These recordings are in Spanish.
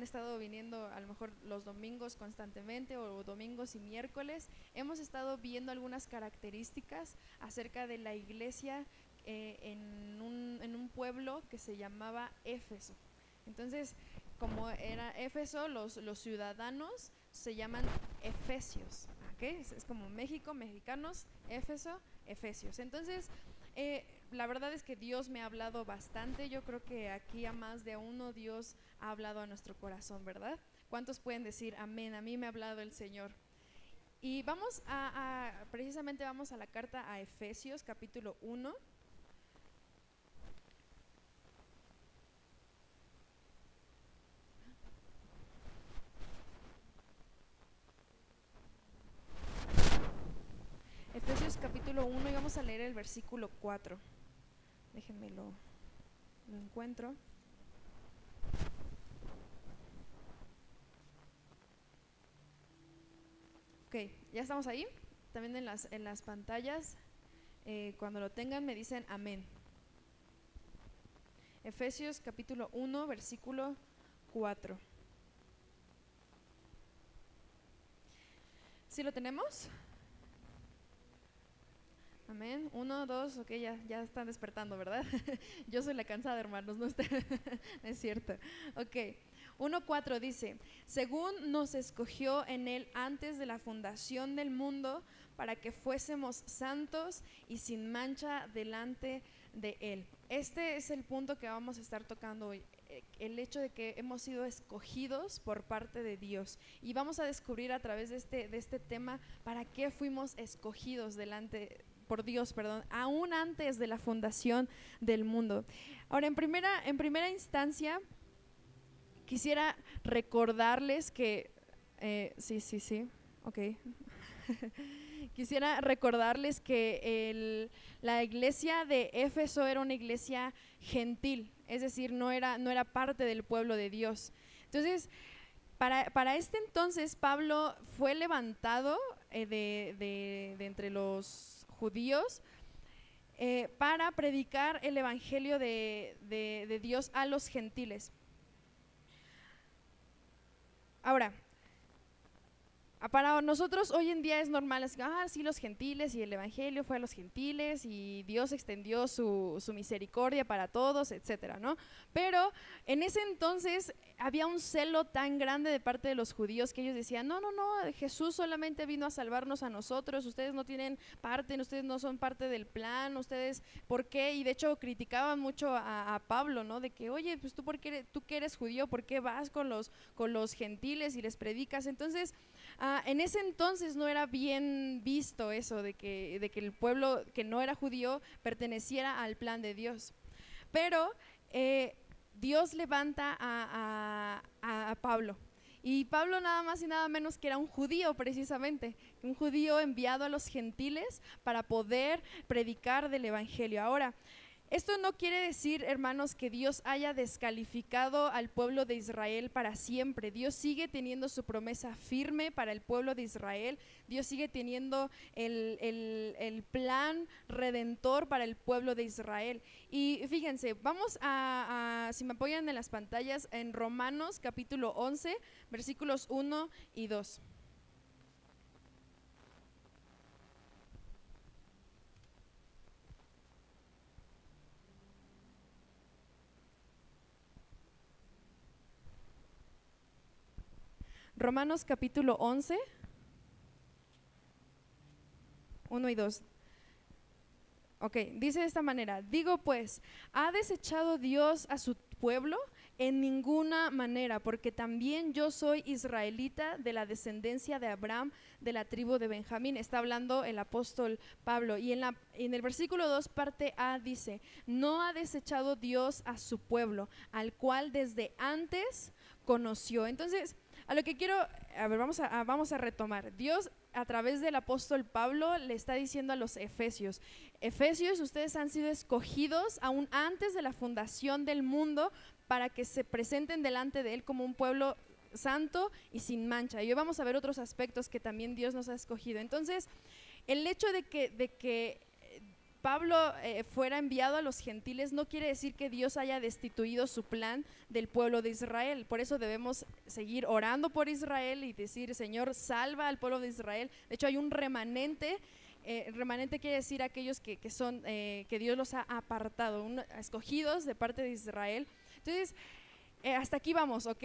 han estado viniendo a lo mejor los domingos constantemente o domingos y miércoles, hemos estado viendo algunas características acerca de la iglesia eh, en, un, pueblo que se llamaba Éfeso. Entonces, como era Éfeso, los, ciudadanos se llaman efesios. Es, es, como México, mexicanos, Éfeso, efesios. Entonces, eh, la verdad es que Dios me ha hablado bastante. Yo creo que aquí a más de uno Dios ha hablado a nuestro corazón, ¿verdad? ¿Cuántos pueden decir amén? A mí me ha hablado el Señor. Y vamos a, precisamente vamos a la carta a Efesios capítulo 1. Efesios capítulo 1 y vamos a leer el versículo 4. Déjenme lo, encuentro. Ok, ya estamos ahí. También en las, en las pantallas, eh, cuando lo tengan, me dicen amén. Efesios capítulo 1, versículo 4. ¿Sí lo tenemos? Amén. Uno, dos, ok, ya, ya están despertando, ¿verdad? Yo soy la cansada, hermanos, no es cierto. Ok. 1.4 dice, según nos escogió en él antes de la fundación del mundo para que fuésemos santos y sin mancha delante de él. Este es el punto que vamos a estar tocando hoy, eh, el hecho de que hemos sido escogidos por parte de Dios. Y vamos a descubrir a través de este, de este tema para qué fuimos escogidos delante por Dios, perdón, aún antes de la fundación del mundo. Ahora, en primera, en primera instancia, quisiera recordarles que, eh, sí, sí, sí, ok. quisiera recordarles que la iglesia de Éfeso era una iglesia gentil, es decir, no era, no era parte del pueblo de Dios. Entonces, para, para este entonces, Pablo fue levantado eh, de, de entre los judíos eh, para predicar el Evangelio de, Dios a los gentiles. Ahora, para nosotros hoy en día es normal, es, ah, sí, los gentiles y el Evangelio fue a los gentiles y Dios extendió su, su misericordia para todos, etcétera, ¿no? Pero en ese entonces había un celo tan grande de parte de los judíos que ellos decían, no, no, no, Jesús solamente vino a salvarnos a nosotros, ustedes no tienen parte, ustedes no son parte del plan, ustedes, ¿por qué? Y de hecho criticaban mucho a, Pablo, ¿no? De que, oye, pues tú, por qué, tú que eres judío, ¿por qué vas con los, con los gentiles y les predicas? Entonces, ah, en ese entonces no era bien visto eso de que, el pueblo que no era judío perteneciera al plan de Dios. Pero eh, Dios levanta a, Pablo. Y Pablo nada más y nada menos que era un judío precisamente, un judío enviado a los gentiles para poder predicar del Evangelio. Ahora, esto no quiere decir, hermanos, que Dios haya descalificado al pueblo de Israel para siempre. Dios sigue teniendo su promesa firme para el pueblo de Israel. Dios sigue teniendo el, plan redentor para el pueblo de Israel. Y fíjense, vamos a, a, si me apoyan en las pantallas, en Romanos capítulo 11, versículos 1 y 2. Romanos capítulo 11, 1 y 2. Ok, dice de esta manera, digo pues, ¿ha desechado Dios a su pueblo? En ninguna manera, porque también yo soy israelita de la descendencia de Abraham, de la tribu de Benjamín. Está hablando el apóstol Pablo. Y en, la, en el versículo 2, parte A, dice, no ha desechado Dios a su pueblo, al cual desde antes conoció. Entonces, a lo que quiero, a ver, vamos a, vamos a retomar. Dios a través del apóstol Pablo le está diciendo a los efesios, efesios, ustedes han sido escogidos aún antes de la fundación del mundo para que se presenten delante de Él como un pueblo santo y sin mancha. Y hoy vamos a ver otros aspectos que también Dios nos ha escogido. Entonces, el hecho de que, de que Pablo eh, fuera enviado a los gentiles no quiere decir que Dios haya destituido su plan del pueblo de Israel. Por eso debemos seguir orando por Israel y decir, Señor, salva al pueblo de Israel. De hecho, hay un remanente. Eh, remanente quiere decir aquellos que, son, eh, que Dios los ha apartado, escogidos de parte de Israel. Entonces, hasta aquí vamos, ¿ok?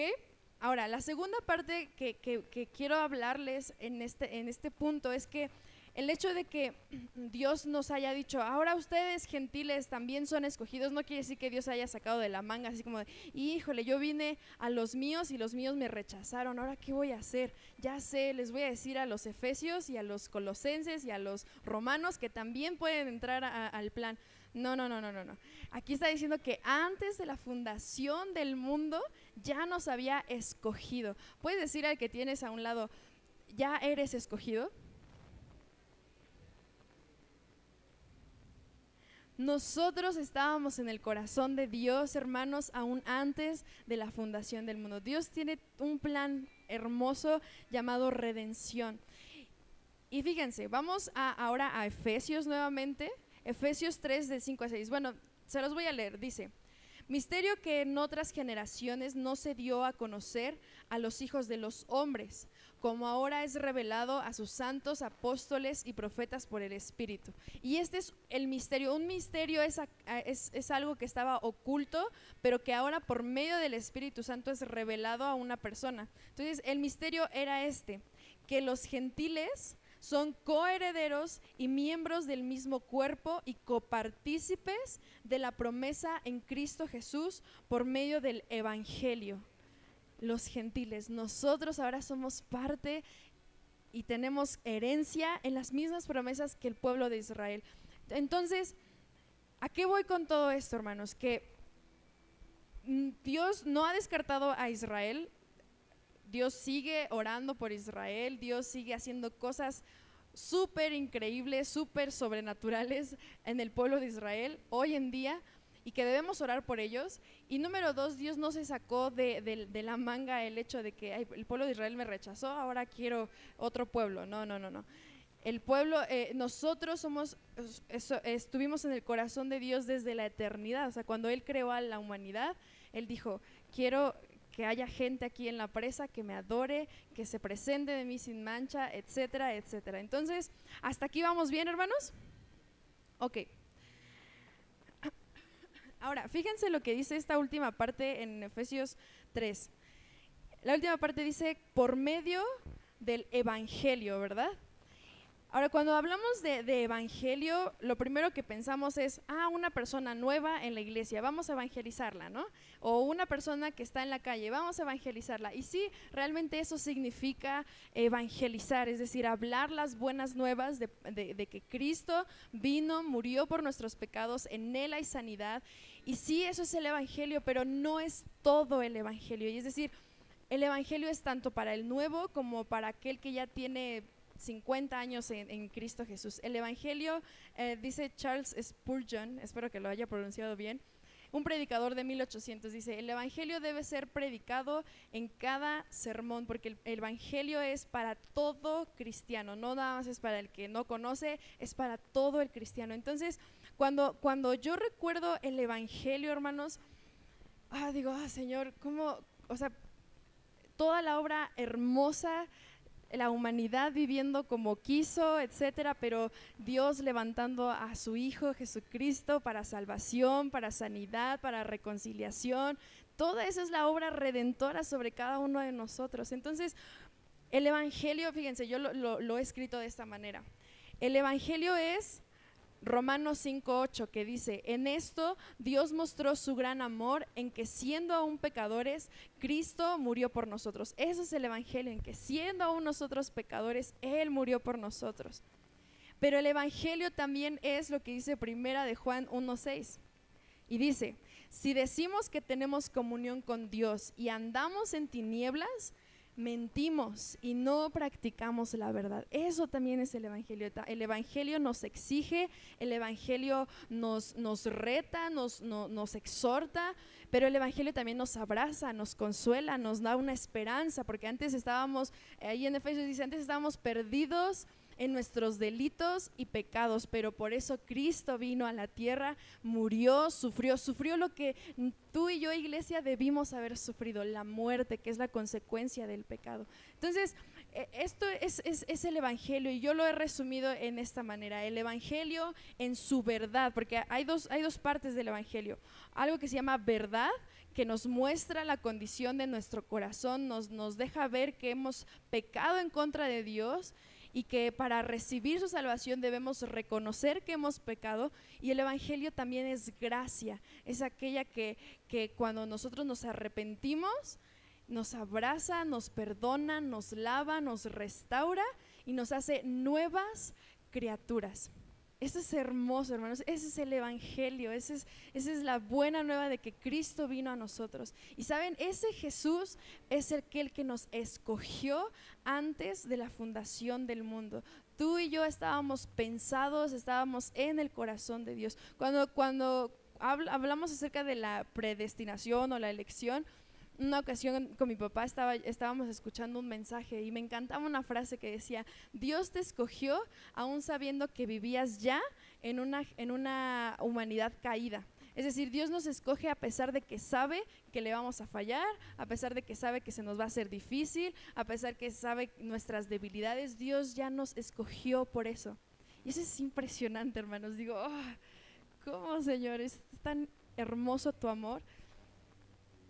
Ahora, la segunda parte que, que quiero hablarles en este, en este punto es que el hecho de que Dios nos haya dicho, ahora ustedes gentiles también son escogidos, no quiere decir que Dios haya sacado de la manga, así como de, híjole, yo vine a los míos y los míos me rechazaron, ahora qué voy a hacer? Ya sé, les voy a decir a los efesios y a los colosenses y a los romanos que también pueden entrar al plan. No, no, no, no, no, no. Aquí está diciendo que antes de la fundación del mundo ya nos había escogido. Puedes decir al que tienes a un lado, ya eres escogido. Nosotros estábamos en el corazón de Dios, hermanos, aún antes de la fundación del mundo. Dios tiene un plan hermoso llamado redención. Y fíjense, vamos ahora a Efesios nuevamente, Efesios 3 de 5 a 6. Bueno, se los voy a leer, dice. Misterio que en otras generaciones no se dio a conocer a los hijos de los hombres, como ahora es revelado a sus santos apóstoles y profetas por el Espíritu. Y este es el misterio. Un misterio es, es, algo que estaba oculto, pero que ahora por medio del Espíritu Santo es revelado a una persona. Entonces, el misterio era este, que los gentiles son coherederos y miembros del mismo cuerpo y copartícipes de la promesa en Cristo Jesús por medio del Evangelio los gentiles. Nosotros ahora somos parte y tenemos herencia en las mismas promesas que el pueblo de Israel. Entonces, ¿a qué voy con todo esto, hermanos? Que mm, Dios no ha descartado a Israel. Dios sigue orando por Israel. Dios sigue haciendo cosas súper increíbles, súper sobrenaturales en el pueblo de Israel hoy en día y que debemos orar por ellos. Y número dos, Dios no se sacó de, la manga el hecho de que el pueblo de Israel me rechazó, ahora quiero otro pueblo. No, no, no, no. El pueblo, eh, nosotros somos, estuvimos en el corazón de Dios desde la eternidad. O sea, cuando Él creó a la humanidad, Él dijo, quiero que haya gente aquí en la presa que me adore, que se presente de mí sin mancha, etcétera, etcétera. Entonces, ¿hasta aquí vamos bien, hermanos? Ok. Ahora, fíjense lo que dice esta última parte en Efesios 3. La última parte dice, por medio del Evangelio, ¿verdad? Ahora, cuando hablamos de, evangelio, lo primero que pensamos es, ah, una persona nueva en la iglesia, vamos a evangelizarla, ¿no? O una persona que está en la calle, vamos a evangelizarla. Y sí, realmente eso significa evangelizar, es decir, hablar las buenas nuevas de, de que Cristo vino, murió por nuestros pecados, en Él hay sanidad. Y sí, eso es el evangelio, pero no es todo el evangelio. Y es decir, el evangelio es tanto para el nuevo como para aquel que ya tiene 50 años en, Cristo Jesús. El Evangelio, eh, dice Charles Spurgeon, espero que lo haya pronunciado bien, un predicador de 1800 dice, el Evangelio debe ser predicado en cada sermón, porque el, Evangelio es para todo cristiano, no nada más es para el que no conoce, es para todo el cristiano. Entonces, cuando, cuando yo recuerdo el Evangelio, hermanos, ah, digo, ah, Señor, ¿cómo, o sea, toda la obra hermosa la humanidad viviendo como quiso, etcétera, pero Dios levantando a su Hijo Jesucristo para salvación, para sanidad, para reconciliación. Toda esa es la obra redentora sobre cada uno de nosotros. Entonces, el Evangelio, fíjense, yo lo, lo he escrito de esta manera. El Evangelio es Romanos 5.8 que dice, en esto Dios mostró su gran amor en que siendo aún pecadores, Cristo murió por nosotros. Eso es el Evangelio, en que siendo aún nosotros pecadores, Él murió por nosotros. Pero el Evangelio también es lo que dice primera de Juan 1.6. Y dice, si decimos que tenemos comunión con Dios y andamos en tinieblas, mentimos y no practicamos la verdad. Eso también es el Evangelio. El Evangelio nos exige, el Evangelio nos, nos reta, nos, nos exhorta, pero el Evangelio también nos abraza, nos consuela, nos da una esperanza, porque antes estábamos, ahí en Efesios dice, antes estábamos perdidos en nuestros delitos y pecados, pero por eso Cristo vino a la tierra, murió, sufrió, sufrió lo que tú y yo, iglesia, debimos haber sufrido, la muerte, que es la consecuencia del pecado. Entonces, e, esto es, es, el Evangelio y yo lo he resumido en esta manera, el Evangelio en su verdad, porque hay dos, hay dos partes del Evangelio, algo que se llama verdad, que nos muestra la condición de nuestro corazón, nos, nos deja ver que hemos pecado en contra de Dios y que para recibir su salvación debemos reconocer que hemos pecado y el Evangelio también es gracia, es aquella que, que cuando nosotros nos arrepentimos, nos abraza, nos perdona, nos lava, nos restaura y nos hace nuevas criaturas. Eso es hermoso, hermanos. Ese es el Evangelio. Esa es, esa es la buena nueva de que Cristo vino a nosotros. Y saben, ese Jesús es aquel que nos escogió antes de la fundación del mundo. Tú y yo estábamos pensados, estábamos en el corazón de Dios. Cuando, cuando hablamos acerca de la predestinación o la elección, una ocasión con mi papá estaba, estábamos escuchando un mensaje y me encantaba una frase que decía, Dios te escogió aún sabiendo que vivías ya en una, en una humanidad caída. Es decir, Dios nos escoge a pesar de que sabe que le vamos a fallar, a pesar de que sabe que se nos va a hacer difícil, a pesar que sabe nuestras debilidades, Dios ya nos escogió por eso. Y eso es impresionante, hermanos. Digo, oh, ¿cómo, Señor? Es tan hermoso tu amor.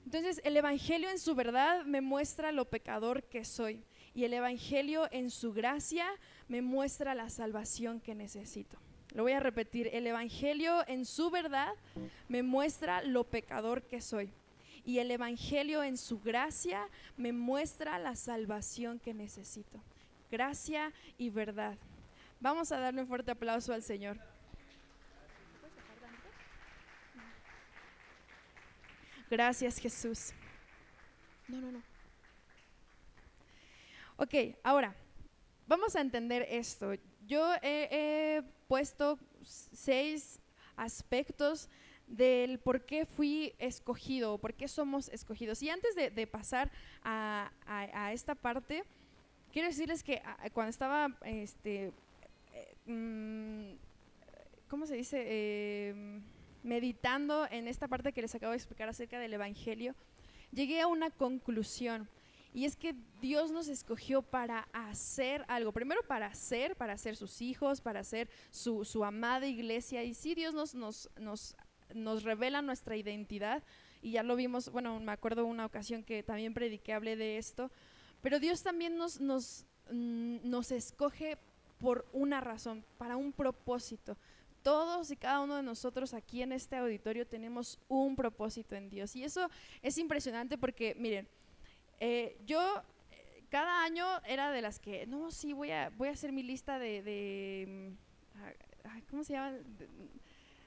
Entonces el Evangelio en su verdad me muestra lo pecador que soy y el Evangelio en su gracia me muestra la salvación que necesito. Lo voy a repetir, el Evangelio en su verdad me muestra lo pecador que soy y el Evangelio en su gracia me muestra la salvación que necesito. Gracia y verdad. Vamos a darle un fuerte aplauso al Señor. Gracias, Jesús. No, no, no. Ok, ahora, vamos a entender esto. Yo he, puesto seis aspectos del por qué fui escogido, por qué somos escogidos. Y antes de, pasar a, esta parte, quiero decirles que cuando estaba, este, eh, mm, ¿cómo se dice? Eh, meditando en esta parte que les acabo de explicar acerca del Evangelio, llegué a una conclusión. Y es que Dios nos escogió para hacer algo. Primero para ser, para ser sus hijos, para ser su, amada iglesia. Y sí, Dios nos, nos, nos, nos, revela nuestra identidad. Y ya lo vimos, bueno, me acuerdo una ocasión que también prediqué, hablé de esto. Pero Dios también nos, nos, mm, nos escoge por una razón, para un propósito todos y cada uno de nosotros aquí en este auditorio tenemos un propósito en Dios. Y eso es impresionante porque, miren, eh, yo eh, cada año era de las que, no, sí, voy a, voy a hacer mi lista de, mm, ¿cómo se llama?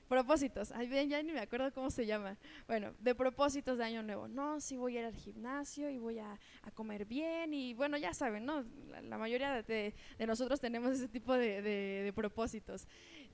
propósitos. Ay, bien, ya ni me acuerdo cómo se llama. Bueno, de propósitos de año nuevo. No, sí voy a ir al gimnasio y voy a, comer bien. Y bueno, ya saben, ¿no? La, mayoría de, nosotros tenemos ese tipo de, de propósitos.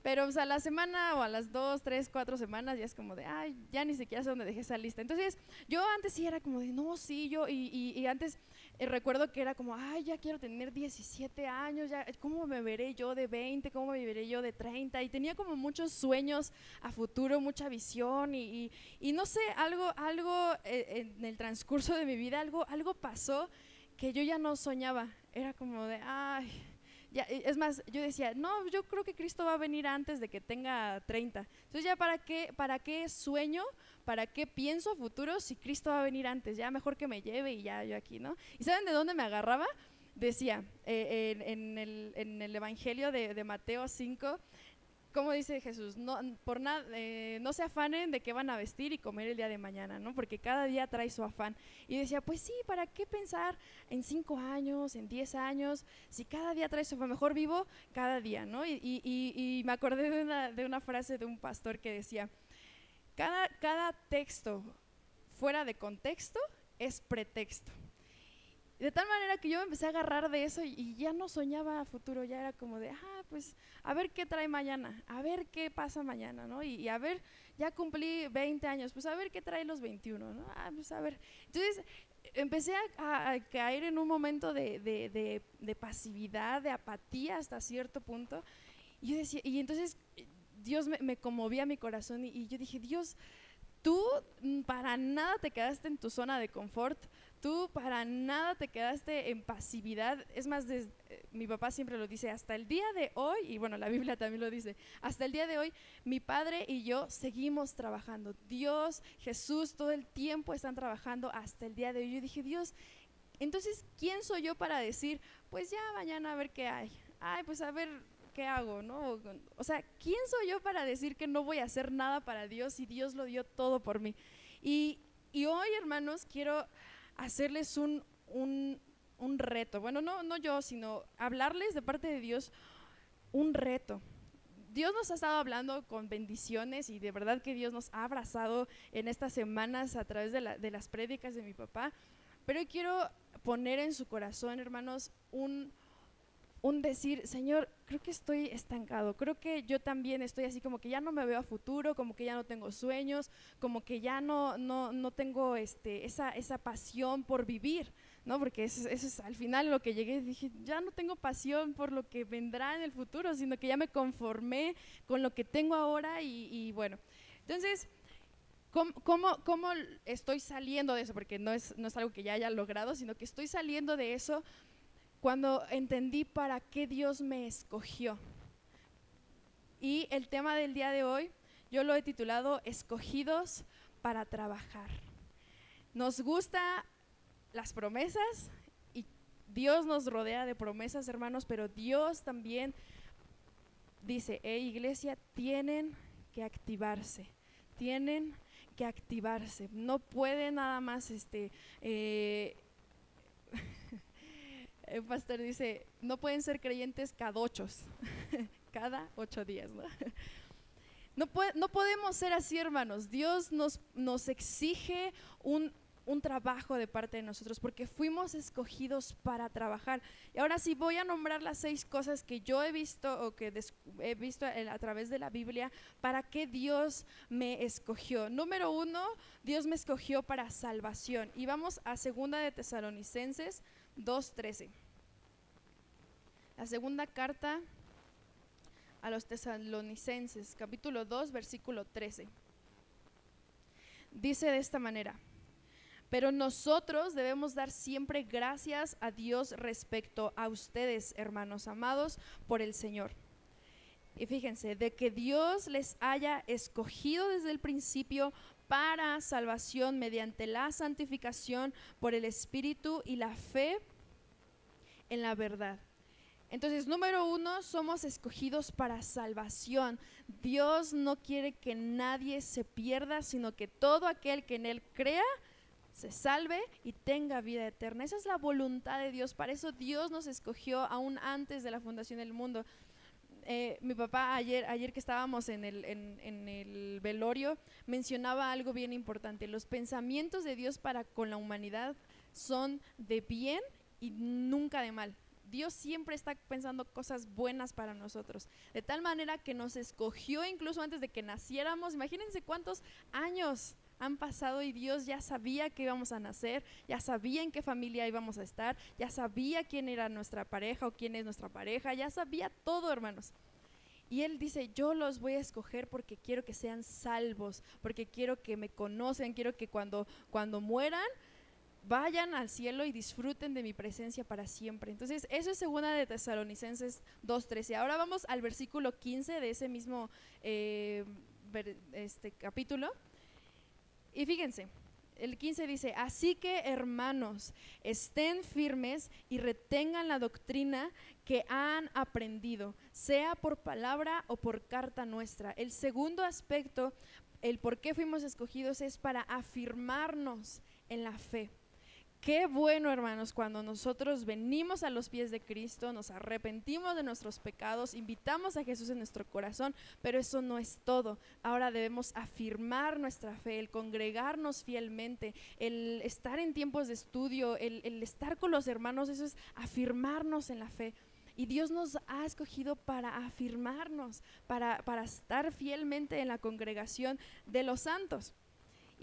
Pero a la semana o a las dos, tres, cuatro semanas ya es como de, ay, ya ni siquiera sé dónde dejé esa lista. Entonces, yo antes sí era como de, no, sí, yo, y, y, antes eh, recuerdo que era como, ay, ya quiero tener 17 años, ya, ¿cómo me veré yo de 20? ¿Cómo me veré yo de 30? Y tenía como muchos sueños a futuro, mucha visión y, y no sé, algo, algo eh, en el transcurso de mi vida, algo, algo pasó que yo ya no soñaba. Era como de, ay es más, yo decía, no, yo creo que Cristo va a venir antes de que tenga 30. Entonces ya para qué, para qué sueño, para qué pienso futuro si Cristo va a venir antes, ya mejor que me lleve y ya yo aquí, ¿no? ¿Y saben de dónde me agarraba? Decía, eh, en, el, Evangelio de, de Mateo 5, como dice Jesús, no, por nada, eh, no se afanen de qué van a vestir y comer el día de mañana, ¿no? Porque cada día trae su afán. Y decía, pues sí, ¿para qué pensar en cinco años, en diez años? Si cada día trae su afán, mejor vivo cada día, ¿no? Y, y, me acordé de una, de una, frase de un pastor que decía, cada, cada texto fuera de contexto es pretexto. De tal manera que yo me empecé a agarrar de eso y, ya no soñaba a futuro, ya era como de, ah, pues a ver qué trae mañana, a ver qué pasa mañana, ¿no? Y, a ver, ya cumplí 20 años, pues a ver qué trae los 21, ¿no? Ah, pues a ver. Entonces, empecé a, caer en un momento de, pasividad, de apatía hasta cierto punto. Y, yo decía, y entonces Dios me, conmovía mi corazón y, yo dije, Dios, tú para nada te quedaste en tu zona de confort, tú para nada te quedaste en pasividad. Es más, eh, mi papá siempre lo dice, hasta el día de hoy, y bueno, la Biblia también lo dice, hasta el día de hoy mi padre y yo seguimos trabajando. Dios, Jesús, todo el tiempo están trabajando hasta el día de hoy. Yo dije, Dios, entonces, ¿quién soy yo para decir, pues ya mañana a ver qué hay? Ay, pues a ver qué hago, ¿no? O sea, ¿quién soy yo para decir que no voy a hacer nada para Dios si Dios lo dio todo por mí? Y, y hoy, hermanos, quiero hacerles un, un, un reto. Bueno, no, no yo, sino hablarles de parte de Dios un reto. Dios nos ha estado hablando con bendiciones y de verdad que Dios nos ha abrazado en estas semanas a través de, la, de las prédicas de mi papá. Pero quiero poner en su corazón, hermanos, un, un decir, Señor, creo que estoy estancado, creo que yo también estoy así como que ya no me veo a futuro, como que ya no tengo sueños, como que ya no, no, no tengo este, esa, esa pasión por vivir, ¿no? Porque eso, es al final lo que llegué, dije, ya no tengo pasión por lo que vendrá en el futuro, sino que ya me conformé con lo que tengo ahora y, y bueno, entonces... ¿Cómo, ¿Cómo, ¿Cómo, estoy saliendo de eso? Porque no es, no es algo que ya haya logrado, sino que estoy saliendo de eso cuando entendí para qué Dios me escogió. Y el tema del día de hoy, yo lo he titulado Escogidos para trabajar. Nos gusta las promesas y Dios nos rodea de promesas, hermanos, pero Dios también dice, hey iglesia, tienen que activarse, tienen que activarse. No puede nada más este, eh, el pastor dice, no pueden ser creyentes cada ocho, cada ocho días, ¿no? No, podemos ser así, hermanos. Dios nos, nos exige un, un trabajo de parte de nosotros, porque fuimos escogidos para trabajar. Y ahora sí voy a nombrar las seis cosas que yo he visto o que he visto a través de la Biblia para que Dios me escogió. Número uno, Dios me escogió para salvación. Y vamos a segunda de Tesalonicenses 2.13. La segunda carta a los tesalonicenses, capítulo 2, versículo 13. Dice de esta manera, pero nosotros debemos dar siempre gracias a Dios respecto a ustedes, hermanos amados, por el Señor. Y fíjense, de que Dios les haya escogido desde el principio para salvación mediante la santificación por el Espíritu y la fe en la verdad. Entonces, número uno, somos escogidos para salvación. Dios no quiere que nadie se pierda, sino que todo aquel que en Él crea se salve y tenga vida eterna. Esa es la voluntad de Dios. Para eso Dios nos escogió aún antes de la fundación del mundo. Eh, mi papá ayer, ayer que estábamos en el, en, el velorio mencionaba algo bien importante. Los pensamientos de Dios para con la humanidad son de bien y nunca de mal. Dios siempre está pensando cosas buenas para nosotros. De tal manera que nos escogió incluso antes de que naciéramos. Imagínense cuántos años han pasado y Dios ya sabía que íbamos a nacer, ya sabía en qué familia íbamos a estar, ya sabía quién era nuestra pareja o quién es nuestra pareja, ya sabía todo, hermanos. Y Él dice, yo los voy a escoger porque quiero que sean salvos, porque quiero que me conocen, quiero que cuando, cuando mueran vayan al cielo y disfruten de mi presencia para siempre. Entonces, eso es segunda de Tesalonicenses 2.13. Ahora vamos al versículo 15 de ese mismo eh, este, capítulo. Y fíjense, el 15 dice, así que hermanos, estén firmes y retengan la doctrina que han aprendido, sea por palabra o por carta nuestra. El segundo aspecto, el por qué fuimos escogidos, es para afirmarnos en la fe. Qué bueno, hermanos, cuando nosotros venimos a los pies de Cristo, nos arrepentimos de nuestros pecados, invitamos a Jesús en nuestro corazón, pero eso no es todo. Ahora debemos afirmar nuestra fe, el congregarnos fielmente, el estar en tiempos de estudio, el, estar con los hermanos, eso es afirmarnos en la fe. Y Dios nos ha escogido para afirmarnos, para, para estar fielmente en la congregación de los santos.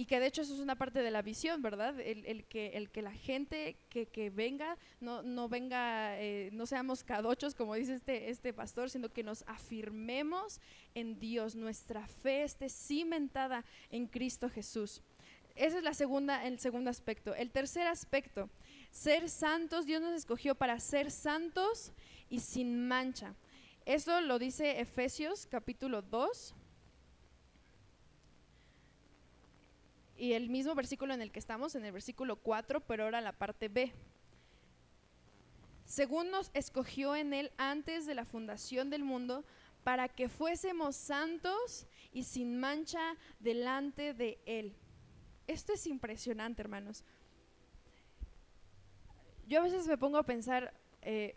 Y que de hecho eso es una parte de la visión, ¿verdad? El, que, la gente que, venga, no, no venga, eh, no seamos cadochos, como dice este, este pastor, sino que nos afirmemos en Dios, nuestra fe esté cimentada en Cristo Jesús. Ese es la segunda, el segundo aspecto. El tercer aspecto, ser santos, Dios nos escogió para ser santos y sin mancha. Eso lo dice Efesios capítulo 2. Y el mismo versículo en el que estamos, en el versículo 4, pero ahora la parte B. Según nos escogió en él antes de la fundación del mundo, para que fuésemos santos y sin mancha delante de él. Esto es impresionante, hermanos. Yo a veces me pongo a pensar, eh,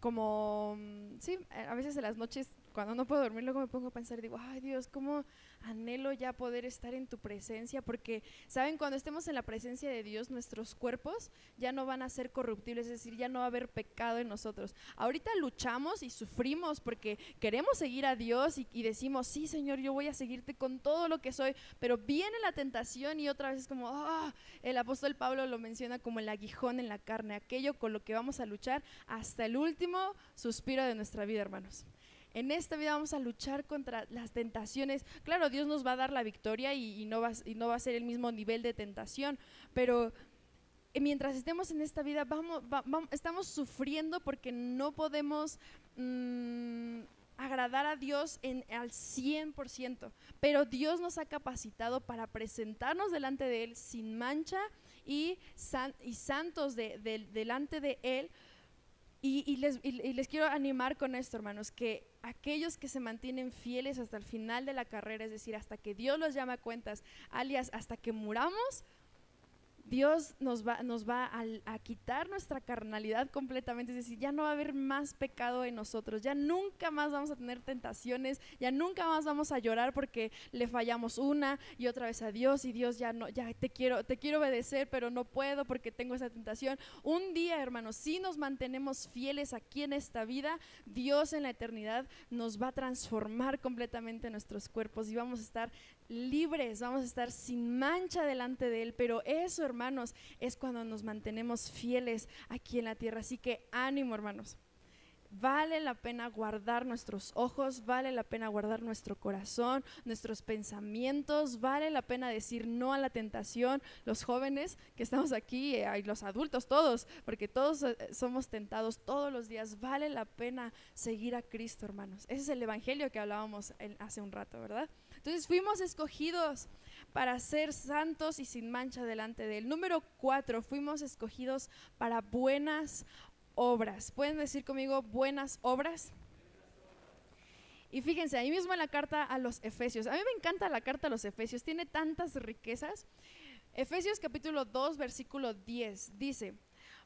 como, mm, sí, a veces en las noches cuando no puedo dormir, luego me pongo a pensar digo, ay Dios, cómo anhelo ya poder estar en tu presencia, porque, ¿saben? Cuando estemos en la presencia de Dios, nuestros cuerpos ya no van a ser corruptibles, es decir, ya no va a haber pecado en nosotros. Ahorita luchamos y sufrimos porque queremos seguir a Dios y, decimos, sí Señor, yo voy a seguirte con todo lo que soy, pero viene la tentación y otra vez es como, ah, el apóstol Pablo lo menciona como el aguijón en la carne, aquello con lo que vamos a luchar hasta el último suspiro de nuestra vida, hermanos. En esta vida vamos a luchar contra las tentaciones. Claro, Dios nos va a dar la victoria y, no, va, a ser el mismo nivel de tentación, pero mientras estemos en esta vida vamos, estamos sufriendo porque no podemos mm, agradar a Dios en, al 100%, pero Dios nos ha capacitado para presentarnos delante de Él sin mancha y santos delante de Él y, les, les, quiero animar con esto, hermanos, que aquellos que se mantienen fieles hasta el final de la carrera, es decir, hasta que Dios los llame a cuentas, alias hasta que muramos, Dios nos va, nos va a, quitar nuestra carnalidad completamente, es decir, ya no va a haber más pecado en nosotros, ya nunca más vamos a tener tentaciones, ya nunca más vamos a llorar porque le fallamos una y otra vez a Dios y Dios ya no, ya te quiero, te quiero obedecer, pero no puedo porque tengo esa tentación. Un día, hermanos, si nos mantenemos fieles aquí en esta vida, Dios en la eternidad nos va a transformar completamente nuestros cuerpos y vamos a estar libres, vamos a estar sin mancha delante de Él, pero eso, hermanos, es cuando nos mantenemos fieles aquí en la tierra. Así que ánimo, hermanos. Vale la pena guardar nuestros ojos, vale la pena guardar nuestro corazón, nuestros pensamientos, vale la pena decir no a la tentación. Los jóvenes que estamos aquí, eh, los adultos todos, porque todos eh, somos tentados todos los días, vale la pena seguir a Cristo, hermanos. Ese es el Evangelio que hablábamos hace un rato, ¿verdad? Entonces fuimos escogidos para ser santos y sin mancha delante de Él. Número cuatro, fuimos escogidos para buenas obras. ¿Pueden decir conmigo buenas obras? Y fíjense, ahí mismo en la carta a los Efesios. A mí me encanta la carta a los Efesios, tiene tantas riquezas. Efesios capítulo 2, versículo 10 dice,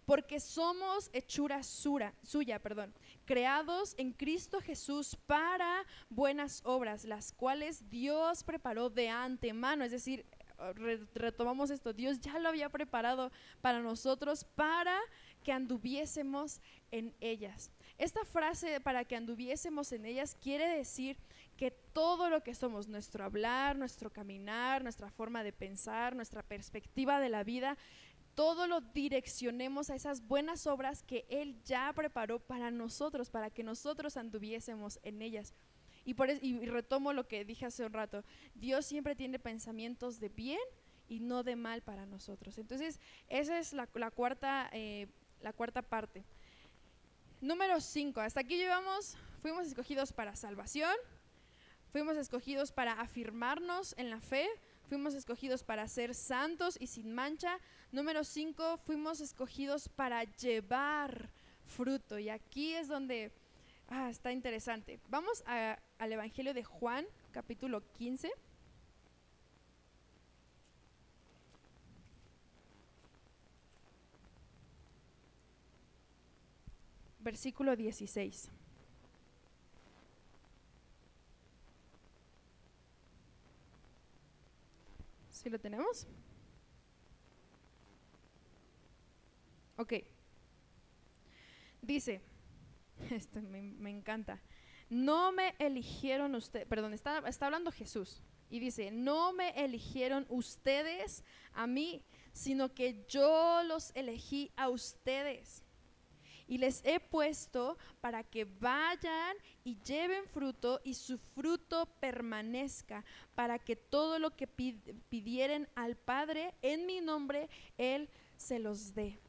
porque somos hechura suya, perdón, creados en Cristo Jesús para buenas obras, las cuales Dios preparó de antemano, es decir, retomamos esto, Dios ya lo había preparado para nosotros para que anduviésemos en ellas. Esta frase para que anduviésemos en ellas quiere decir que todo lo que somos, nuestro hablar, nuestro caminar, nuestra forma de pensar, nuestra perspectiva de la vida, todo lo direccionemos a esas buenas obras que Él ya preparó para nosotros, para que nosotros anduviésemos en ellas. Y, por y retomo lo que dije hace un rato, Dios siempre tiene pensamientos de bien y no de mal para nosotros. Entonces, esa es la, cuarta, eh, la cuarta parte. Número 5, hasta aquí llevamos, fuimos escogidos para salvación, fuimos escogidos para afirmarnos en la fe, fuimos escogidos para ser santos y sin mancha. Número 5, fuimos escogidos para llevar fruto. Y aquí es donde ah, está interesante. Vamos al Evangelio de Juan, capítulo 15. Versículo 16. ¿Sí lo tenemos? Ok. Dice, esto me, encanta. No me eligieron ustedes, perdón, está, está hablando Jesús. Y dice, no me eligieron ustedes a mí, sino que yo los elegí a ustedes. Y les he puesto para que vayan y lleven fruto y su fruto permanezca, para que todo lo que pidieren al Padre en mi nombre, Él se los dé.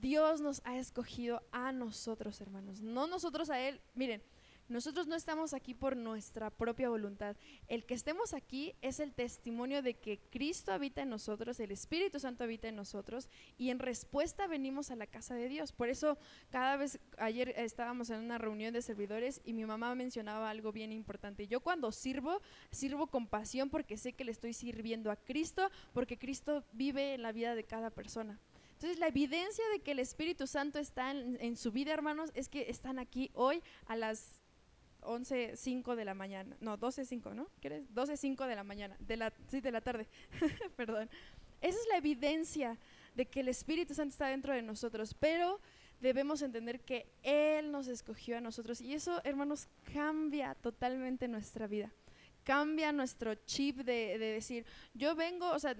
Dios nos ha escogido a nosotros, hermanos, no nosotros a Él. Miren, nosotros no estamos aquí por nuestra propia voluntad. El que estemos aquí es el testimonio de que Cristo habita en nosotros, el Espíritu Santo habita en nosotros y en respuesta venimos a la casa de Dios. Por eso cada vez, ayer estábamos en una reunión de servidores y mi mamá mencionaba algo bien importante. Yo cuando sirvo, sirvo con pasión porque sé que le estoy sirviendo a Cristo, porque Cristo vive en la vida de cada persona. Entonces, la evidencia de que el Espíritu Santo está en, su vida, hermanos, es que están aquí hoy a las 11.05 de la mañana, no, 12.05, ¿no? ¿Quieres? 12.05 de la mañana, de la, sí, de la tarde, perdón. Esa es la evidencia de que el Espíritu Santo está dentro de nosotros, pero debemos entender que Él nos escogió a nosotros y eso, hermanos, cambia totalmente nuestra vida. Cambia nuestro chip de, de decir, yo vengo, o sea,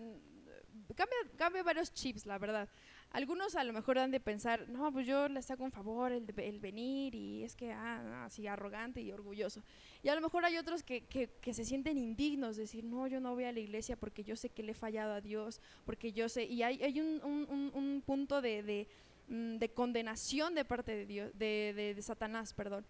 cambia, cambia varios chips, la verdad. Algunos a lo mejor han de pensar, no, pues yo les hago un favor el, el venir y es que, ah, así arrogante y orgulloso. Y a lo mejor hay otros que, que, que, se sienten indignos, decir, no, yo no voy a la iglesia porque yo sé que le he fallado a Dios, porque yo sé, y hay, hay un, un, un, punto de, de, mm, de, condenación de parte de Dios, de, de Satanás, perdón.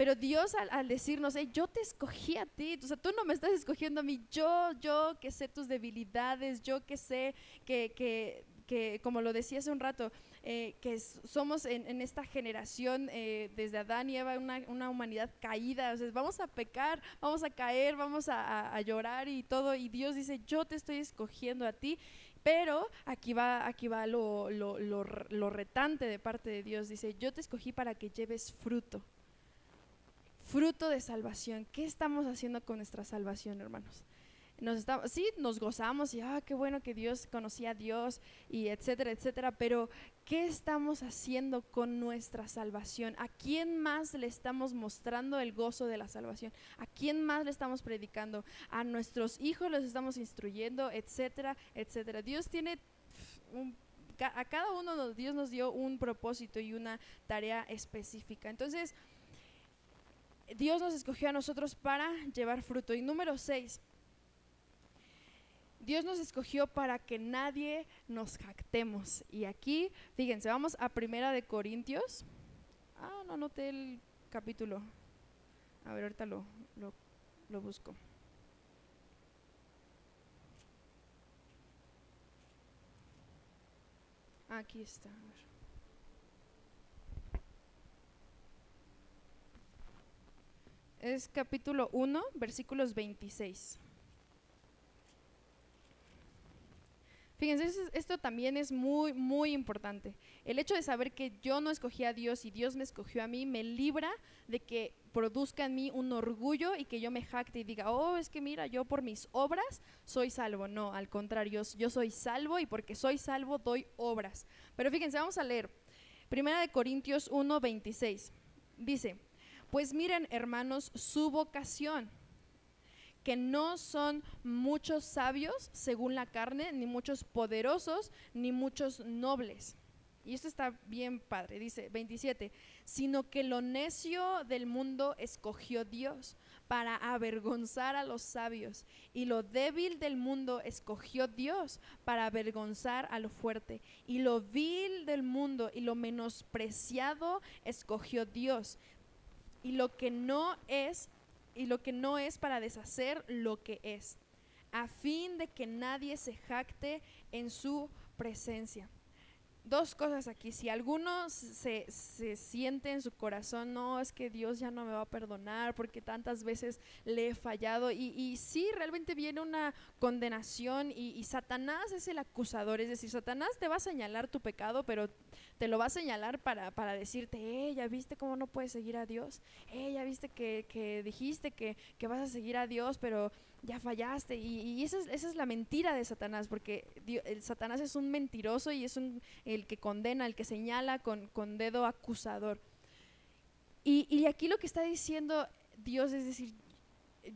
Pero Dios al, decirnos, yo te escogí a ti, o sea, tú no me estás escogiendo a mí, yo, yo que sé tus debilidades, yo que sé que, que que, como lo decía hace un rato, eh, que somos en, esta generación, eh, desde Adán y Eva, una, una, humanidad caída. O sea, vamos a pecar, vamos a caer, vamos a, llorar y todo. Y Dios dice, yo te estoy escogiendo a ti. Pero aquí va, aquí va lo, lo, lo retante de parte de Dios. Dice, yo te escogí para que lleves fruto. Fruto de salvación. ¿Qué estamos haciendo con nuestra salvación, hermanos? nos está, sí, nos gozamos y, ah, qué bueno que Dios conocía a Dios y etcétera, etcétera, pero ¿qué estamos haciendo con nuestra salvación? ¿A quién más le estamos mostrando el gozo de la salvación? ¿A quién más le estamos predicando? ¿A nuestros hijos los estamos instruyendo, etcétera, etcétera? Dios tiene a cada uno Dios nos dio un propósito y una tarea específica. Entonces, Dios nos escogió a nosotros para llevar fruto. Y número seis, Dios nos escogió para que nadie nos jactemos. Y aquí, fíjense, vamos a Primera de Corintios. Ah, no anoté el capítulo. A ver, ahorita lo, lo, busco. Aquí está. Es capítulo 1, versículos 26. Fíjense, esto también es muy, muy importante. El hecho de saber que yo no escogí a Dios y Dios me escogió a mí me libra de que produzca en mí un orgullo y que yo me jacte y diga, oh, es que mira, yo por mis obras soy salvo. No, al contrario, yo soy salvo y porque soy salvo doy obras. Pero fíjense, vamos a leer. Primera de Corintios 1, 26. Dice, pues miren, hermanos, su vocación que no son muchos sabios según la carne, ni muchos poderosos, ni muchos nobles. Y esto está bien padre, dice 27, sino que lo necio del mundo escogió Dios para avergonzar a los sabios, y lo débil del mundo escogió Dios para avergonzar a lo fuerte, y lo vil del mundo y lo menospreciado escogió Dios, y lo que no es y lo que no es para deshacer lo que es, a fin de que nadie se jacte en su presencia dos cosas aquí. Si alguno se, se, siente en su corazón, no, es que Dios ya no me va a perdonar porque tantas veces le he fallado. Y, y sí, realmente viene una condenación y, y, Satanás es el acusador. Es decir, Satanás te va a señalar tu pecado, pero te lo va a señalar para, para decirte, eh, ya viste cómo no puedes seguir a Dios. Eh, ya viste que, que dijiste que, que vas a seguir a Dios, pero ya fallaste. Y, esa, es, esa, es, la mentira de Satanás, porque el Satanás es un mentiroso y es un, el que condena, el que señala con, con dedo acusador. Y, y, aquí lo que está diciendo Dios es decir,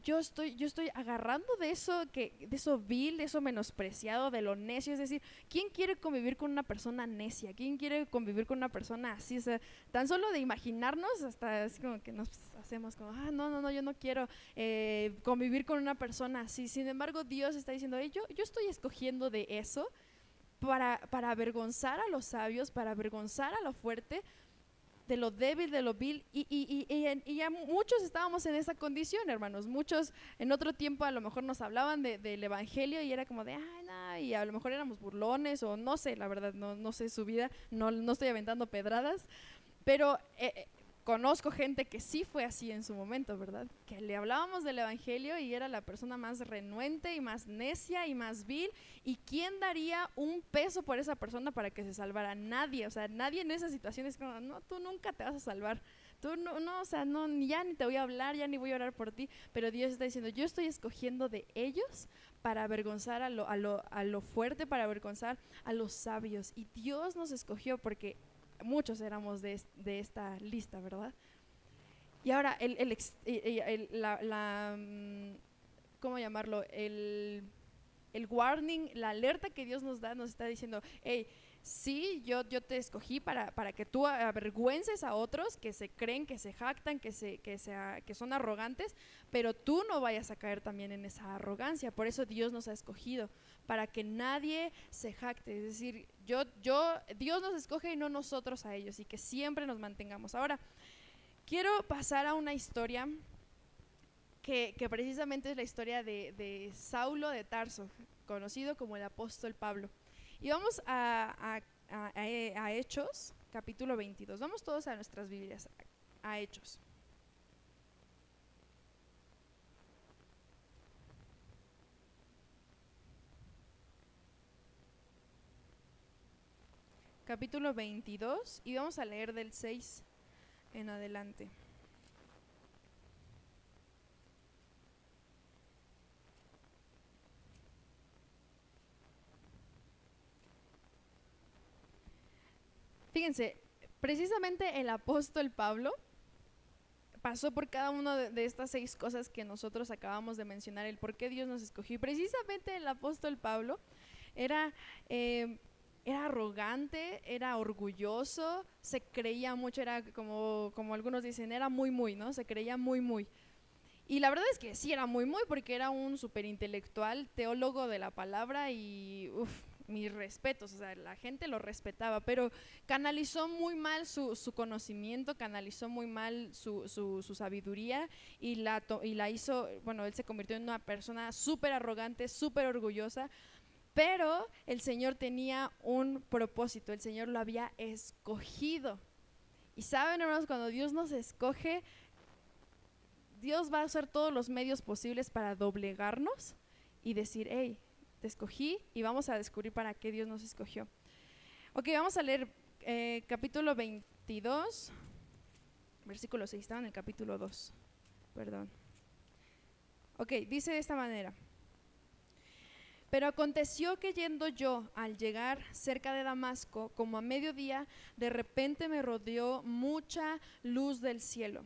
yo estoy, yo estoy agarrando de eso, que, de eso vil, de eso menospreciado, de lo necio. Es decir, ¿quién quiere convivir con una persona necia? ¿Quién quiere convivir con una persona así? Tan solo de imaginarnos, hasta es como que nos hacemos como, ah, no, no, no, yo no quiero eh, convivir con una persona así. Sin embargo, Dios está diciendo, yo, yo estoy escogiendo de eso para, para avergonzar a los sabios, para avergonzar a lo fuerte, de lo débil, de lo vil, y, y, y, ya muchos estábamos en esa condición, hermanos. Muchos en otro tiempo a lo mejor nos hablaban del Evangelio y era como de, ay, no, y a lo mejor éramos burlones o no sé, la verdad, no, no sé su vida, no, no estoy aventando pedradas, pero eh, eh, conozco gente que sí fue así en su momento, ¿verdad? Que le hablábamos del Evangelio y era la persona más renuente y más necia y más vil. ¿Y quién daría un peso por esa persona para que se salvara? Nadie. O sea, nadie en esa situación es como, no, tú nunca te vas a salvar. Tú no, no, o sea, no, ya ni te voy a hablar, ya ni voy a orar por ti. Pero Dios está diciendo, yo estoy escogiendo de ellos para avergonzar a lo, a lo, a lo fuerte, para avergonzar a los sabios. Y Dios nos escogió porque muchos éramos de, de esta lista, ¿verdad? Y ahora, el, el, mm, ¿cómo llamarlo? El, el warning, la alerta que Dios nos da, nos está diciendo, hey, sí, yo, yo te escogí para, para que tú avergüences a otros que se creen, que se jactan, que, se, que, sea, que son arrogantes, pero tú no vayas a caer también en esa arrogancia. Por eso Dios nos ha escogido, para que nadie se jacte. Es decir, yo, yo, Dios nos escoge y no nosotros a ellos, y que siempre nos mantengamos. Ahora, quiero pasar a una historia que, precisamente es la historia de Saulo de Tarso, conocido como el apóstol Pablo. Y vamos a, Hechos, capítulo 22. Vamos todos a nuestras Biblias, a Hechos. Capítulo 22 y vamos a leer del 6 en adelante. Fíjense, precisamente el apóstol Pablo pasó por cada una de, estas seis cosas que nosotros acabamos de mencionar, el por qué Dios nos escogió. Y precisamente el apóstol Pablo era, eh, era arrogante, era orgulloso, se creía mucho, era como, como algunos dicen, era muy, muy, ¿no? Se creía muy, muy. Y la verdad es que sí era muy, muy, porque era un superintelectual, teólogo de la palabra y, uff, mis respetos, o sea, la gente lo respetaba, pero canalizó muy mal su, su conocimiento, canalizó muy mal su, su, su, sabiduría y la, y la hizo, bueno, él se convirtió en una persona súper arrogante, súper orgullosa, pero el Señor tenía un propósito, el Señor lo había escogido. Y saben, hermanos, cuando Dios nos escoge, Dios va a hacer todos los medios posibles para doblegarnos y decir, hey, escogí y vamos a descubrir para qué Dios nos escogió. Ok, vamos a leer eh, capítulo 22, versículo 6, estaba en el capítulo 2, perdón. Ok, dice de esta manera. Pero aconteció que yendo yo al llegar cerca de Damasco, como a mediodía, de repente me rodeó mucha luz del cielo.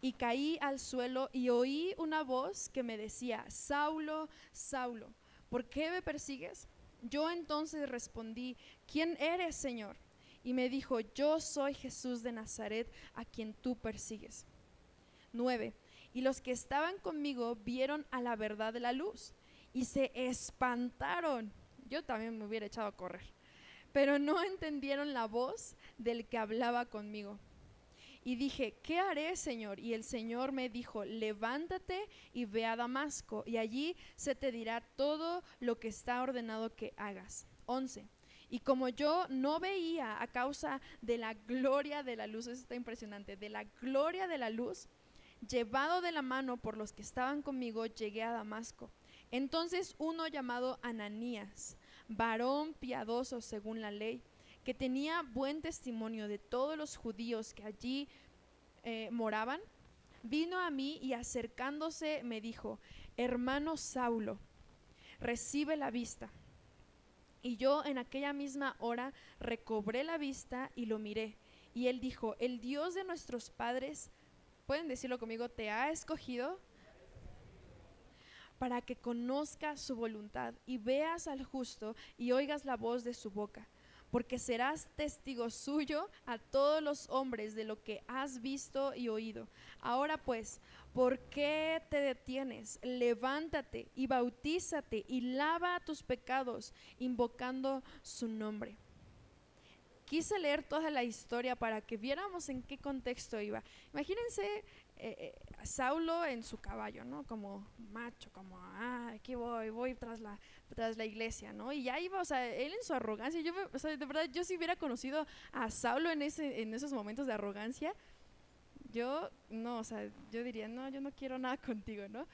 Y caí al suelo y oí una voz que me decía, Saulo, Saulo, ¿por qué me persigues? Yo entonces respondí, ¿quién eres, Señor? Y me dijo, yo soy Jesús de Nazaret, a quien tú persigues. 9. Y los que estaban conmigo vieron a la verdad de la luz y se espantaron. Yo también me hubiera echado a correr, pero no entendieron la voz del que hablaba conmigo. Y dije, ¿qué haré, Señor? Y el Señor me dijo, levántate y ve a Damasco, y allí se te dirá todo lo que está ordenado que hagas. 11. Y como yo no veía a causa de la gloria de la luz, eso está impresionante, de la gloria de la luz, llevado de la mano por los que estaban conmigo, llegué a Damasco. Entonces uno llamado Ananías, varón piadoso según la ley, que tenía buen testimonio de todos los judíos que allí eh, moraban, vino a mí y acercándose me dijo, hermano Saulo, recibe la vista. Y yo en aquella misma hora recobré la vista y lo miré. Y él dijo, el Dios de nuestros padres, pueden decirlo conmigo, te ha escogido para que conozcas su voluntad y veas al justo y oigas la voz de su boca porque serás testigo suyo a todos los hombres de lo que has visto y oído. Ahora pues, ¿por qué te detienes? Levántate y bautízate y lava tus pecados, invocando su nombre. Quise leer toda la historia para que viéramos en qué contexto iba. Imagínense eh, eh, Saulo en su caballo, ¿no? Como macho, como, ah, aquí voy, voy tras la, tras la iglesia, ¿no? Y ya iba, o sea, él en su arrogancia, yo, o sea, de verdad, yo si hubiera conocido a Saulo en, ese, en esos momentos de arrogancia, yo, no, o sea, yo diría, no, yo no quiero nada contigo, ¿no?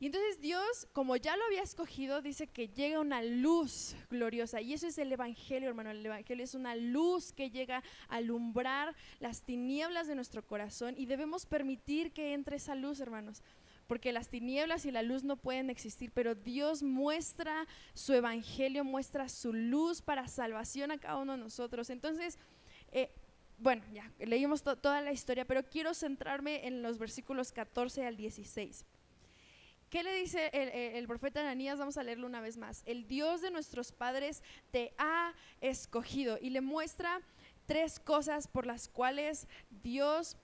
Y entonces Dios, como ya lo había escogido, dice que llega una luz gloriosa. Y eso es el Evangelio, hermano. El Evangelio es una luz que llega a alumbrar las tinieblas de nuestro corazón. Y debemos permitir que entre esa luz, hermanos. Porque las tinieblas y la luz no pueden existir, pero Dios muestra su Evangelio, muestra su luz para salvación a cada uno de nosotros. Entonces, eh, bueno, ya leímos toda la historia, pero quiero centrarme en los versículos 14 al 16. ¿Qué le dice el, profeta Ananías? Vamos a leerlo una vez más. El Dios de nuestros padres te ha escogido y le muestra tres cosas por las cuales Dios,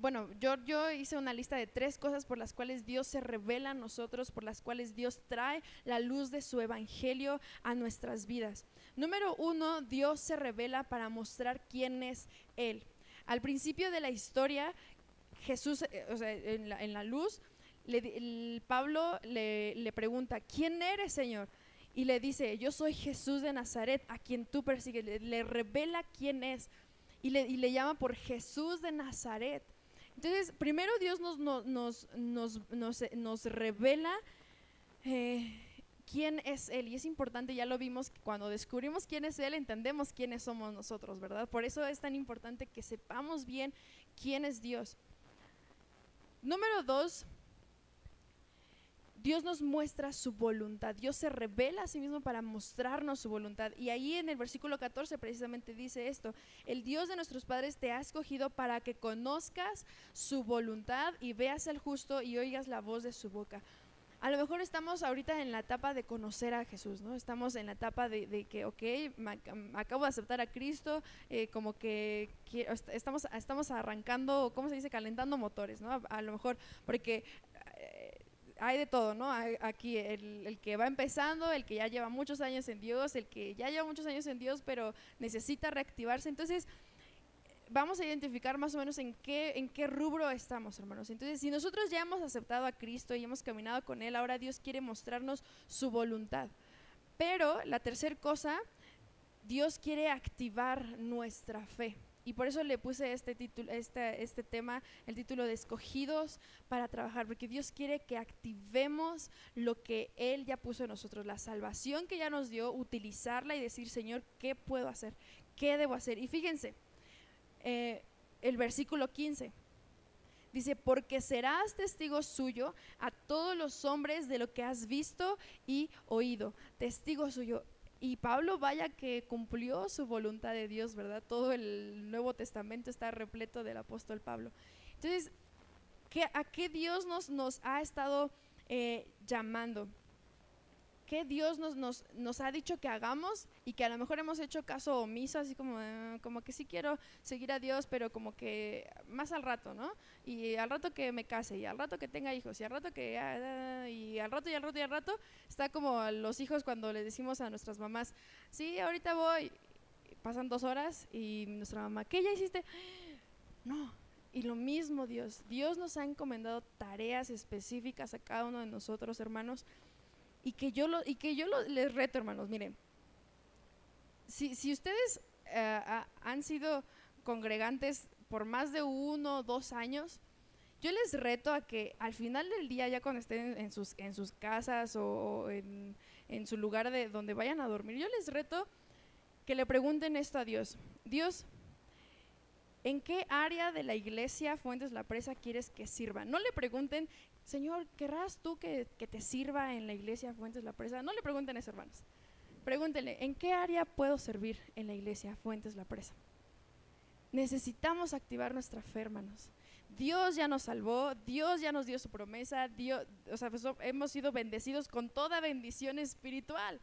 bueno, yo, yo hice una lista de tres cosas por las cuales Dios se revela a nosotros, por las cuales Dios trae la luz de su evangelio a nuestras vidas. Número uno, Dios se revela para mostrar quién es Él. Al principio de la historia, Jesús, eh, o sea, en la, en la luz, el Pablo le, pregunta, ¿quién eres, Señor? Y le dice, yo soy Jesús de Nazaret, a quien tú persigues. Le, revela quién es y le, y le, llama por Jesús de Nazaret. Entonces, primero Dios nos, nos, nos, nos revela eh, quién es Él. Y es importante, ya lo vimos, cuando descubrimos quién es Él, entendemos quiénes somos nosotros, ¿verdad? Por eso es tan importante que sepamos bien quién es Dios. Número dos, Dios nos muestra su voluntad. Dios se revela a sí mismo para mostrarnos su voluntad. Y ahí en el versículo 14 precisamente dice esto, el Dios de nuestros padres te ha escogido para que conozcas su voluntad y veas el justo y oigas la voz de su boca. A lo mejor estamos ahorita en la etapa de conocer a Jesús, ¿no? Estamos en la etapa de, que, ok, acabo de aceptar a Cristo, eh, como que estamos, estamos arrancando, ¿cómo se dice? Calentando motores, ¿no? a lo mejor, porque hay de todo, ¿no? aquí el, que va empezando, el que ya lleva muchos años en Dios, el que ya lleva muchos años en Dios, pero necesita reactivarse. Entonces, vamos a identificar más o menos en qué, en qué rubro estamos, hermanos. Entonces, si nosotros ya hemos aceptado a Cristo y hemos caminado con Él, ahora Dios quiere mostrarnos su voluntad. Pero la tercera cosa, Dios quiere activar nuestra fe. Y por eso le puse este, título, este, este tema, el título de escogidos para trabajar, porque Dios quiere que activemos lo que Él ya puso en nosotros, la salvación que ya nos dio, utilizarla y decir, Señor, ¿qué puedo hacer? ¿Qué debo hacer? Y fíjense, eh, el versículo 15. Dice, porque serás testigo suyo a todos los hombres de lo que has visto y oído. Testigo suyo. Y Pablo, vaya que cumplió su voluntad de Dios, ¿verdad? Todo el Nuevo Testamento está repleto del apóstol Pablo. Entonces, ¿a qué Dios nos, nos ha estado eh, llamando? ¿Qué Dios nos, nos, nos, ha dicho que hagamos y que a lo mejor hemos hecho caso omiso, así como, eh, como que sí quiero seguir a Dios, pero como que más al rato, ¿no? Y al rato que me case, y al rato que tenga hijos, y al rato que... Ah, y al rato y al rato y al rato, está como los hijos cuando le decimos a nuestras mamás, sí, ahorita voy, pasan dos horas y nuestra mamá, ¿qué ya hiciste? No, y lo mismo Dios, Dios nos ha encomendado tareas específicas a cada uno de nosotros, hermanos, y que yo, lo, y que yo les reto, hermanos, miren, si, si ustedes eh, han sido congregantes por más de uno o dos años, yo les reto a que al final del día, ya cuando estén en sus, en sus casas o, en, en, su lugar de donde vayan a dormir, yo les reto que le pregunten esto a Dios. Dios, ¿en qué área de la iglesia Fuentes La Presa quieres que sirva? No le pregunten Señor, ¿querrás tú que, te sirva en la iglesia Fuentes La Presa? No le pregunten eso, hermanos. Pregúntenle, ¿en qué área puedo servir en la iglesia Fuentes La Presa? necesitamos activar nuestra fe, hermanos. Dios ya nos salvó, Dios ya nos dio su promesa, Dios, o sea, pues, hemos sido bendecidos con toda bendición espiritual.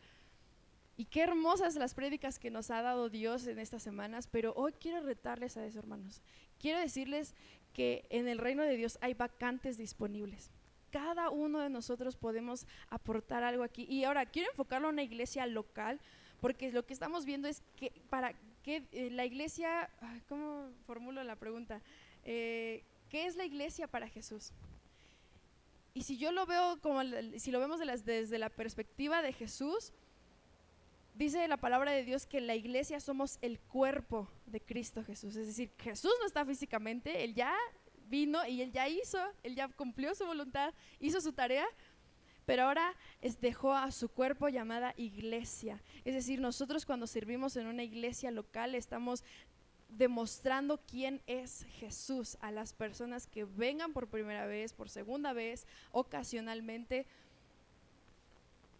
Y qué hermosas las prédicas que nos ha dado Dios en estas semanas, pero hoy quiero retarles a eso, hermanos. Quiero decirles que en el reino de Dios hay vacantes disponibles. Cada uno de nosotros podemos aportar algo aquí. Y ahora quiero enfocarlo a una iglesia local, porque lo que estamos viendo es que para que eh, la iglesia, ¿cómo formulo la pregunta? Eh, ¿Qué es la iglesia para Jesús? Y si yo lo veo como, si lo vemos desde la perspectiva de Jesús, dice la palabra de Dios que la iglesia somos el cuerpo de Cristo Jesús. Es decir, Jesús no está físicamente, Él ya vino y Él ya hizo, Él ya cumplió su voluntad, hizo su tarea, pero ahora es, dejó a su cuerpo llamada iglesia. Es decir, nosotros cuando servimos en una iglesia local estamos demostrando quién es Jesús a las personas que vengan por primera vez, por segunda vez, ocasionalmente.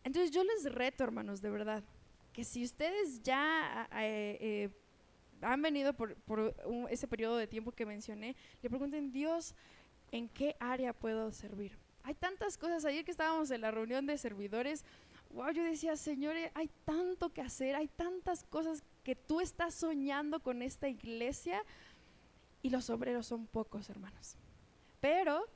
Entonces yo les reto, hermanos, de verdad, que si ustedes ya eh, eh, han venido por, ese periodo de tiempo que mencioné, le pregunten, Dios, ¿en qué área puedo servir? Hay tantas cosas. Ayer que estábamos en la reunión de servidores, wow, yo decía, Señor, hay tanto que hacer, hay tantas cosas que tú estás soñando con esta iglesia y los obreros son pocos, hermanos. Pero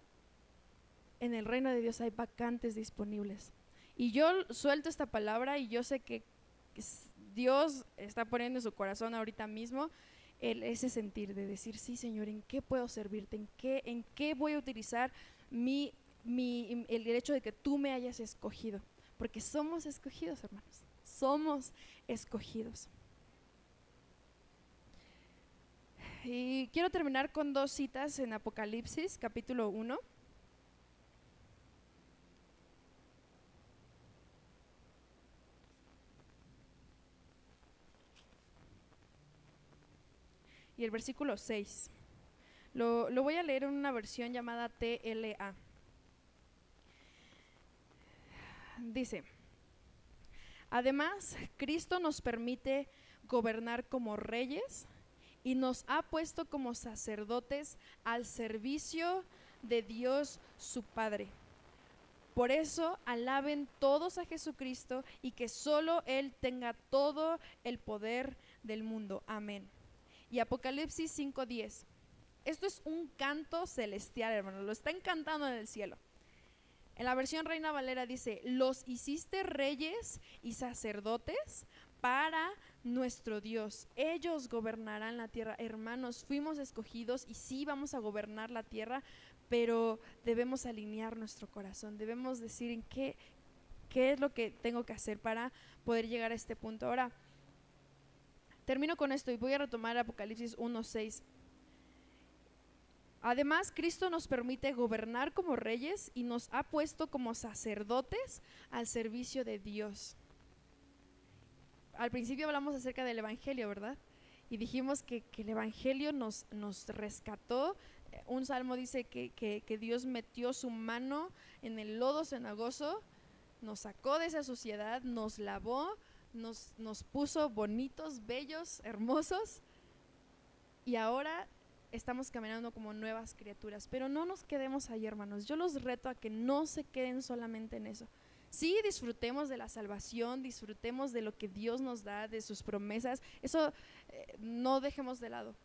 en el reino de Dios hay vacantes disponibles. Y yo suelto esta palabra y yo sé que Dios está poniendo en su corazón ahorita mismo el, ese sentir de decir, sí, Señor, ¿en qué puedo servirte? ¿En qué, en qué voy a utilizar mi mi, el derecho de que tú me hayas escogido, porque somos escogidos, hermanos, somos escogidos. Y quiero terminar con dos citas en Apocalipsis, capítulo 1. El versículo 6. Lo, lo voy a leer en una versión llamada TLA. dice, además, Cristo nos permite gobernar como reyes y nos ha puesto como sacerdotes al servicio de Dios su Padre. Por eso alaben todos a Jesucristo y que solo Él tenga todo el poder del mundo. Amén. Y Apocalipsis 5:10. Esto es un canto celestial, hermano. Lo está encantando en el cielo. En la versión Reina Valera dice, los hiciste reyes y sacerdotes para nuestro Dios. Ellos gobernarán la tierra. Hermanos, fuimos escogidos y sí vamos a gobernar la tierra, pero debemos alinear nuestro corazón. Debemos decir en qué es lo que tengo que hacer para poder llegar a este punto. Ahora, termino con esto y voy a retomar Apocalipsis 1.6. Además, Cristo nos permite gobernar como reyes y nos ha puesto como sacerdotes al servicio de Dios. Al principio hablamos acerca del Evangelio, ¿verdad? Y dijimos que, el Evangelio nos, rescató. Un salmo dice que, Dios metió su mano en el lodo cenagoso, nos sacó de esa suciedad, nos lavó, nos, nos puso bonitos, bellos, hermosos. Y ahora estamos caminando como nuevas criaturas. Pero no nos quedemos ahí, hermanos. Yo los reto a que no se queden solamente en eso. Sí, disfrutemos de la salvación, disfrutemos de lo que Dios nos da, de sus promesas. Eso eh, no dejemos de lado.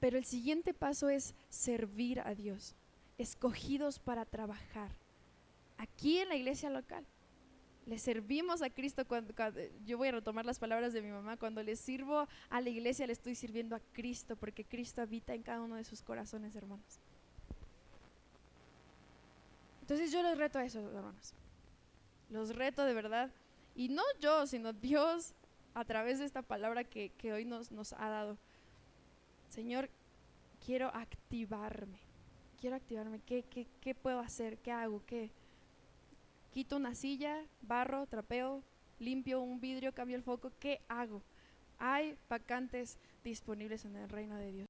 Pero el siguiente paso es servir a Dios, escogidos para trabajar aquí en la iglesia local le servimos a Cristo cuando, yo voy a retomar las palabras de mi mamá, cuando le sirvo a la iglesia le estoy sirviendo a Cristo, porque Cristo habita en cada uno de sus corazones, hermanos. Entonces yo los reto a eso, hermanos. Los reto de verdad. Y no yo, sino Dios a través de esta palabra que, hoy nos, nos ha dado. Señor, quiero activarme. Quiero activarme. ¿Qué, qué, qué puedo hacer? ¿Qué hago? ¿Qué? Quito una silla, barro, trapeo, limpio un vidrio, cambio el foco, ¿qué hago? Hay vacantes disponibles en el reino de Dios.